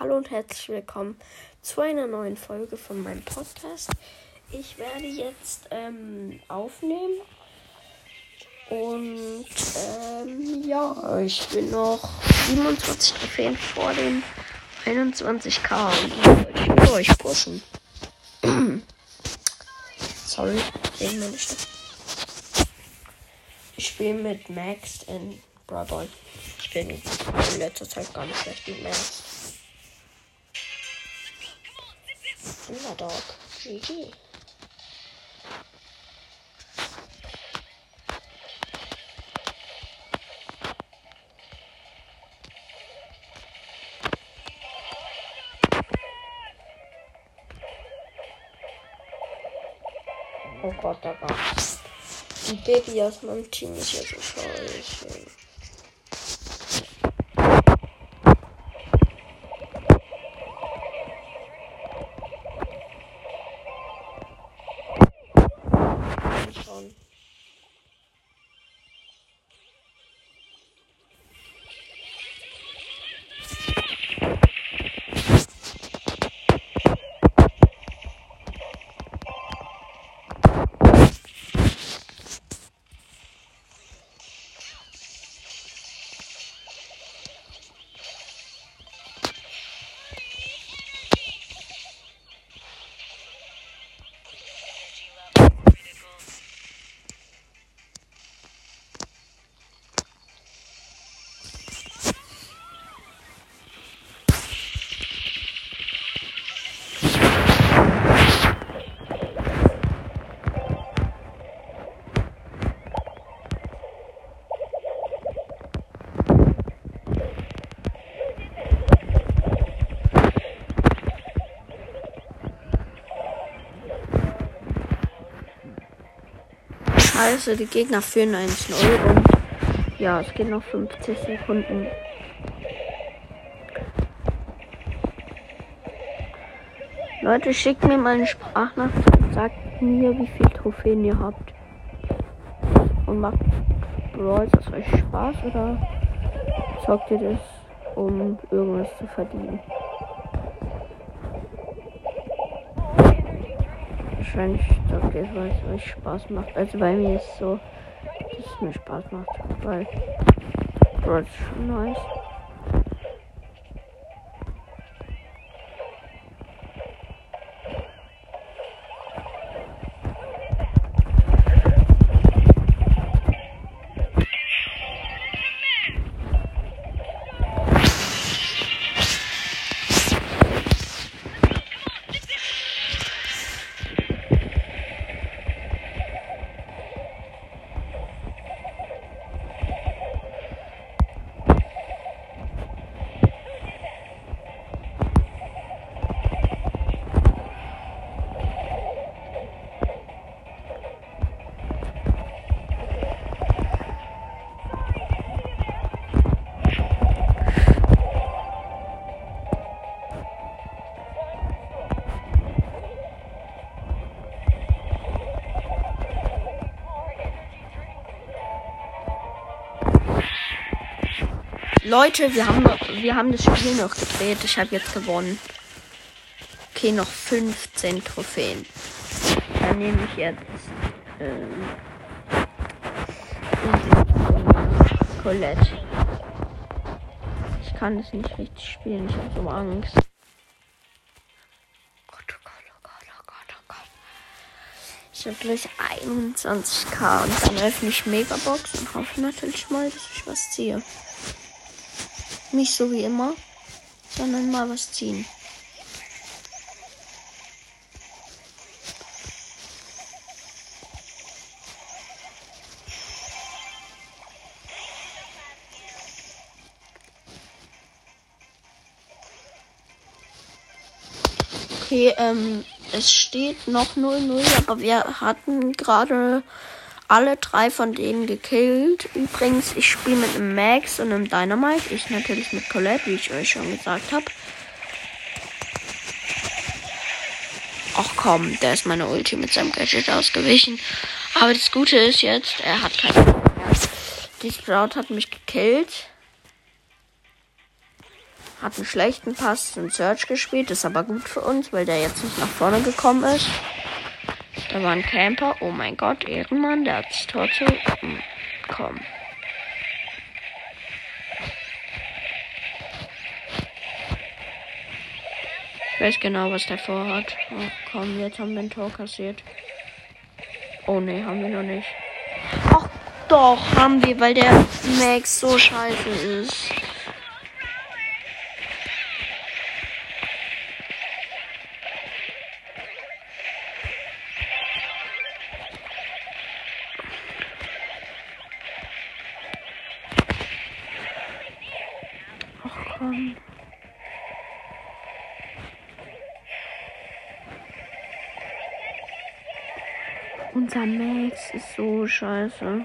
Hallo und herzlich willkommen zu einer neuen Folge von meinem Podcast. Ich werde jetzt ähm, aufnehmen und ähm, ja, ich bin noch 27 Trophäen vor den 21k und ich mit euch pushen. Sorry, wegen meine Stimme. Ich spiele mit Max in Brawl. Ich bin in letzter Zeit gar nicht schlecht mit Max. Underdog. GG. Oh Gott, da war's. Die Baby aus meinem Team ist ja so scheiße. Scheiße, die Gegner führen 1-0 und ja, es geht noch 50 Sekunden. Leute, schickt mir mal eine Sprachnachricht und sagt mir, wie viele Trophäen ihr habt. Und macht Brawl das euch Spaß oder zockt ihr das, um irgendwas zu verdienen? Wahrscheinlich zockt ihr weil es euch Spaß macht. Also bei mir ist es so, dass es mir Spaß macht, weil Brawl ist schon nice. Leute, wir haben, wir haben das Spiel noch gedreht. Ich habe jetzt gewonnen. Okay, noch 15 Trophäen. Dann nehme ich jetzt ähm, Colette. Ich kann das nicht richtig spielen. Ich habe so Angst. Ich habe gleich 21k und dann öffne ich Megabox und hoffe natürlich mal, dass ich was ziehe. Nicht so wie immer, sondern mal was ziehen. Okay, ähm, es steht noch 0-0, aber wir hatten gerade alle drei von denen gekillt. Übrigens, ich spiele mit einem Max und einem Dynamite. Ich natürlich mit Colette, wie ich euch schon gesagt habe. Ach komm, der ist meine Ulti mit seinem Gadget ausgewichen. Aber das Gute ist jetzt, er hat keine. Die Sprout hat mich gekillt. hat einen schlechten Pass in Search gespielt, ist aber gut für uns, weil der jetzt nicht nach vorne gekommen ist. Da war ein Camper. Oh mein Gott, Ehrenmann, der hat zu. Hm, komm. Ich weiß genau, was der vorhat. Oh, komm, jetzt haben wir ein Tor kassiert. Oh ne, haben wir noch nicht. Ach doch, haben wir, weil der Max so scheiße ist. Unser Max ist so scheiße.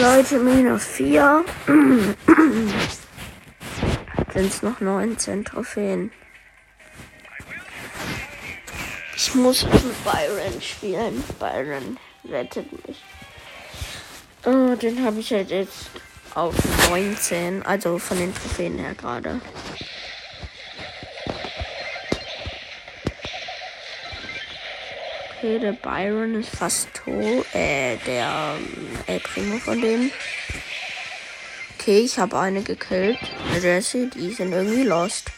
Leute, minus 4. Sind es noch 19 Trophäen. Ich muss mit Byron spielen. Byron rettet mich. Oh, den habe ich halt jetzt auf 19. Also von den Trophäen her gerade. Okay, der Byron ist fast tot. Äh, der äh, Primo von denen. Okay, ich habe eine gekillt. Jesse, die sind irgendwie lost.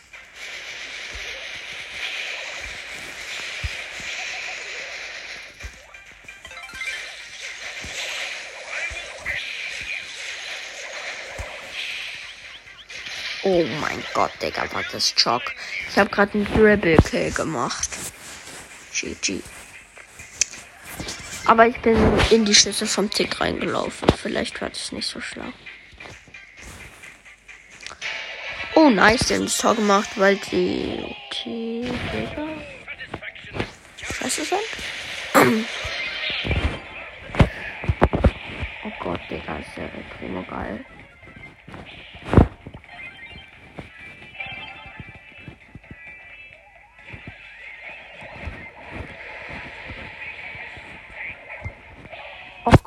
Oh mein Gott, Digga, was das Chock. Ich habe gerade einen Dribble-Kill gemacht. GG. Aber ich bin in die Schüsse vom Tick reingelaufen. Vielleicht war das nicht so schlau. Oh, nice, die haben das Tor gemacht, weil die. die. Scheiße sind. oh Gott, Digga, ist der Primo geil.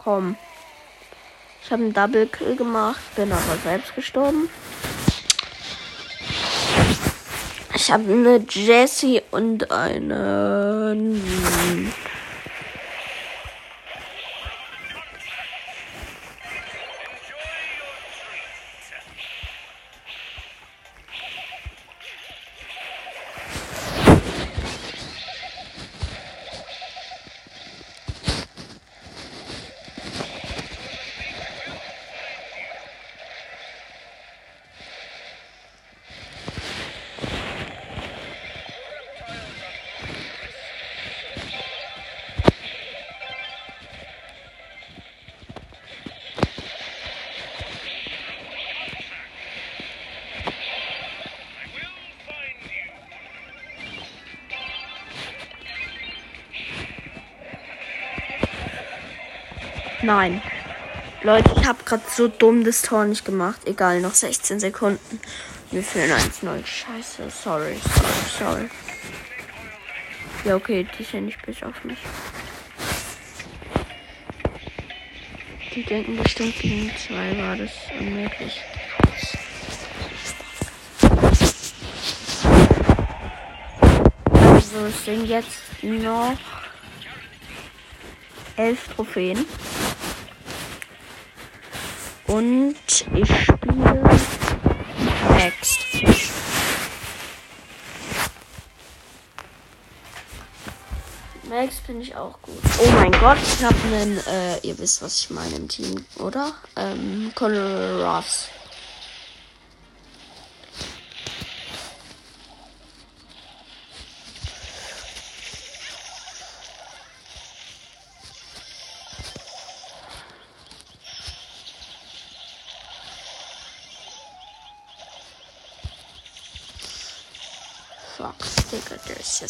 Komm. Ich habe einen Double Kill gemacht, bin aber selbst gestorben. Ich habe eine Jessie und eine Nein. Leute, ich habe gerade so dumm das Tor nicht gemacht. Egal, noch 16 Sekunden. Wir führen 1-0. Scheiße. Sorry, sorry, sorry. Ja, okay, die sind nicht bis auf mich. Die denken bestimmt gegen zwei war das unmöglich. Also es sind jetzt noch elf Trophäen. Und ich spiele Next. Max bin ich auch gut. Oh mein Gott, ich habe einen, äh, ihr wisst, was ich meine im Team, oder? Ähm, Colonel Ruffs.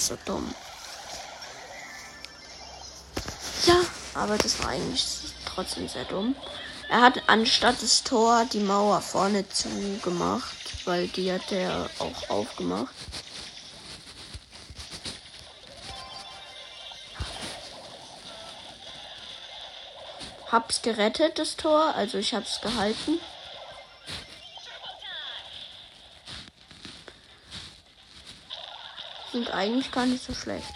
Ist so dumm. Ja, aber das war eigentlich trotzdem sehr dumm. Er hat anstatt das Tor die Mauer vorne zugemacht, weil die hat er auch aufgemacht. Hab's gerettet, das Tor, also ich hab's gehalten. Sind eigentlich gar nicht so schlecht.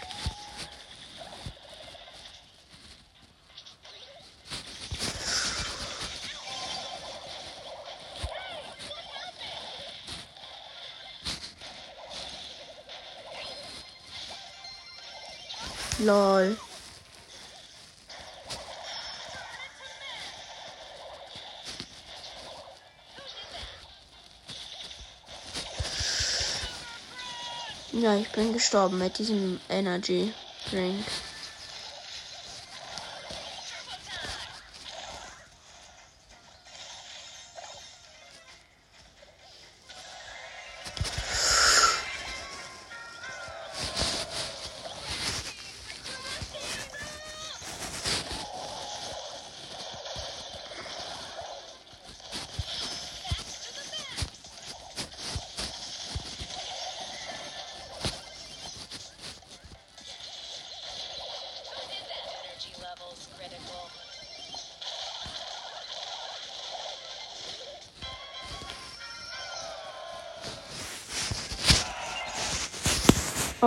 Lol. Ja, ich bin gestorben mit diesem Energy Drink.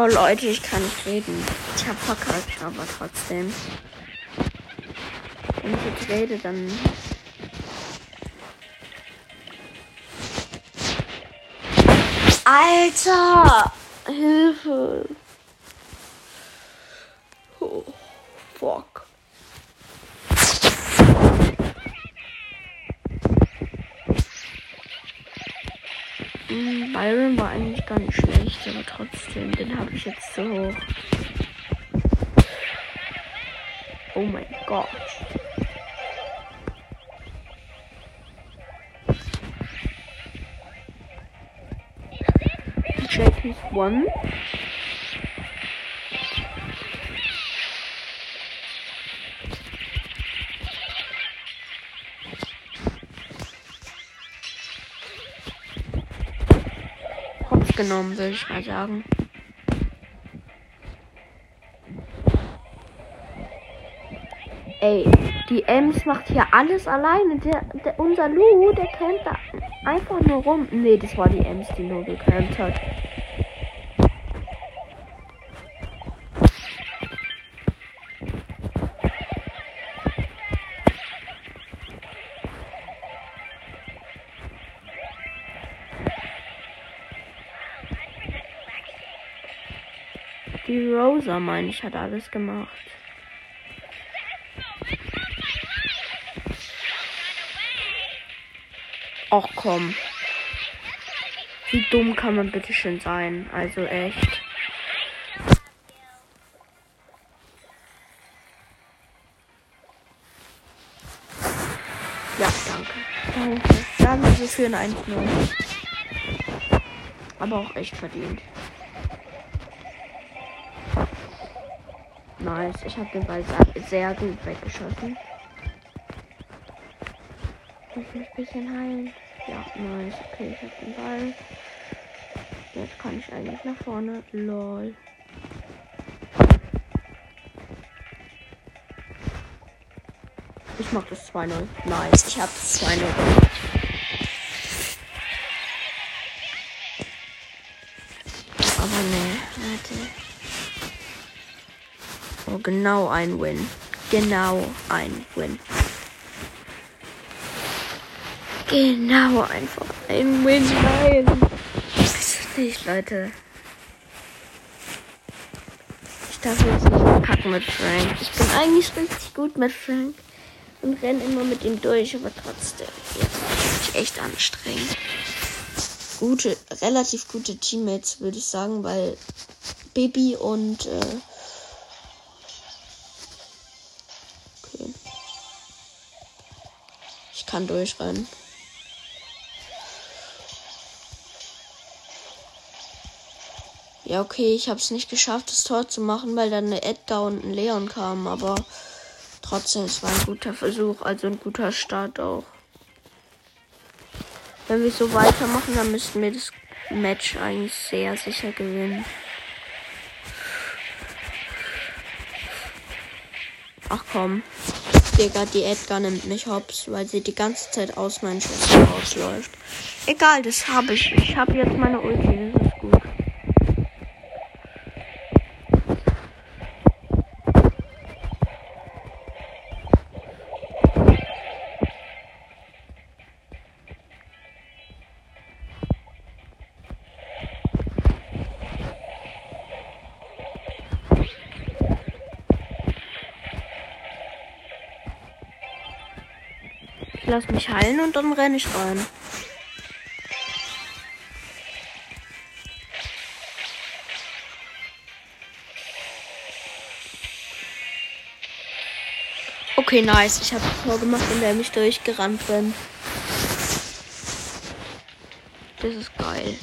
Oh Leute, ich kann nicht reden. Ich hab verkackt, aber trotzdem. Wenn ich jetzt rede, dann. Alter! Hilfe! Byron war eigentlich gar nicht schlecht, aber trotzdem, den habe ich jetzt zu hoch. Oh mein Gott. JP's one. Genommen, würde ich mal sagen. Ey, die Ems macht hier alles alleine. Der, der, unser Lu, der campt da einfach nur rum. Nee, das war die Ems, die nur gecampt hat. Die Rosa, meine ich, hat alles gemacht. Ach komm. Wie dumm kann man bitte schön sein? Also echt. Ja, danke. Danke. Danke, wir führen 1-0. Aber auch echt verdient. Nice. Ich habe den Ball sehr, gut weggeschossen. Ich mich ein bisschen heilen. Ja, nice. Okay, ich habe den Ball. Jetzt kann ich eigentlich nach vorne. Lol. Ich mach das 2-0. Nice. Ich hab das 2-0 gemacht. Genau ein Win. Genau ein Win. Genau einfach ein Win. Ist nicht, Leute. Ich darf jetzt nicht verkacke mit Frank. Ich bin eigentlich richtig gut mit Frank und renne immer mit ihm durch, aber trotzdem, jetzt ist es echt anstrengend. Gute, relativ gute Teammates, würde ich sagen, weil Baby und äh, kann durchrennen. Ja, okay, ich habe es nicht geschafft, das Tor zu machen, weil dann eine Edgar und ein Leon kamen, aber trotzdem, es war ein guter Versuch, also ein guter Start auch. Wenn wir so weitermachen, dann müssten wir das Match eigentlich sehr sicher gewinnen. Ach komm. Digga, die Edgar nimmt mich hops, weil sie die ganze Zeit aus meinen Schüssen rausläuft. Egal, das habe ich. Ich habe jetzt meine Ulti, Lass mich heilen und dann renne ich rein. Okay, nice. Ich habe ein Tor in der ich durchgerannt bin. Das ist geil.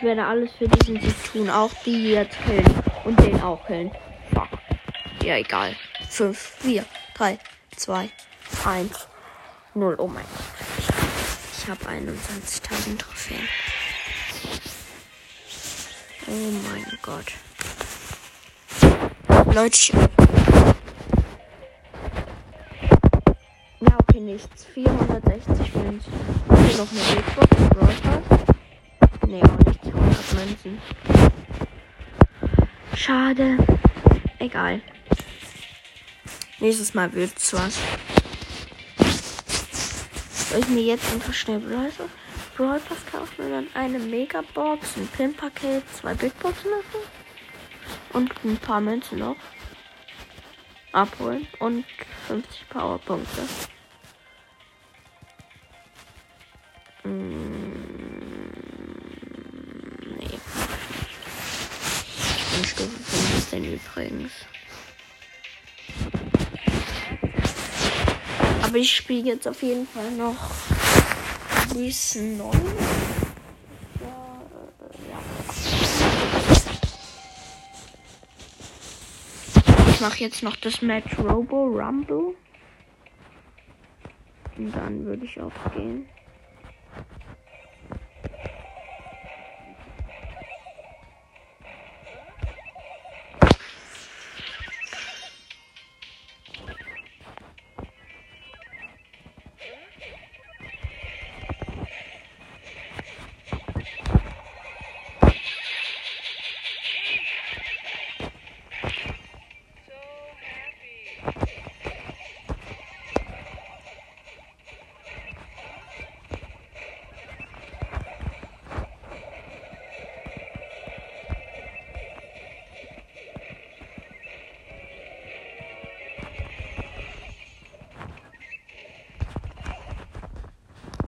Ich werde alles für diesen Sieg tun. Auch die jetzt killen. Und den auch killen. Fuck. Ja, egal. 5, 4, 3, 2, 1, 0. Oh mein Gott. Ich habe 21.000 Trophäen. Oh mein Gott. Leute, ja, okay, nichts. 460 Wins. Hier noch eine Big Box. Nee, auch nicht. 100 Münzen. Schade. Egal. Nächstes Mal wird's was. Soll ich mir jetzt einfach schnell Brawl Brawl kaufen und dann eine Megabox, ein Pin-Paket, zwei Big Boxen öffnen und ein paar Münzen noch abholen und 50 Powerpunkte. 15 übrigens. Aber ich spiele jetzt auf jeden Fall noch bis 9. Ja, äh, ja. Ich mache jetzt noch das Match Robo Rumble. Und dann würde ich auch gehen.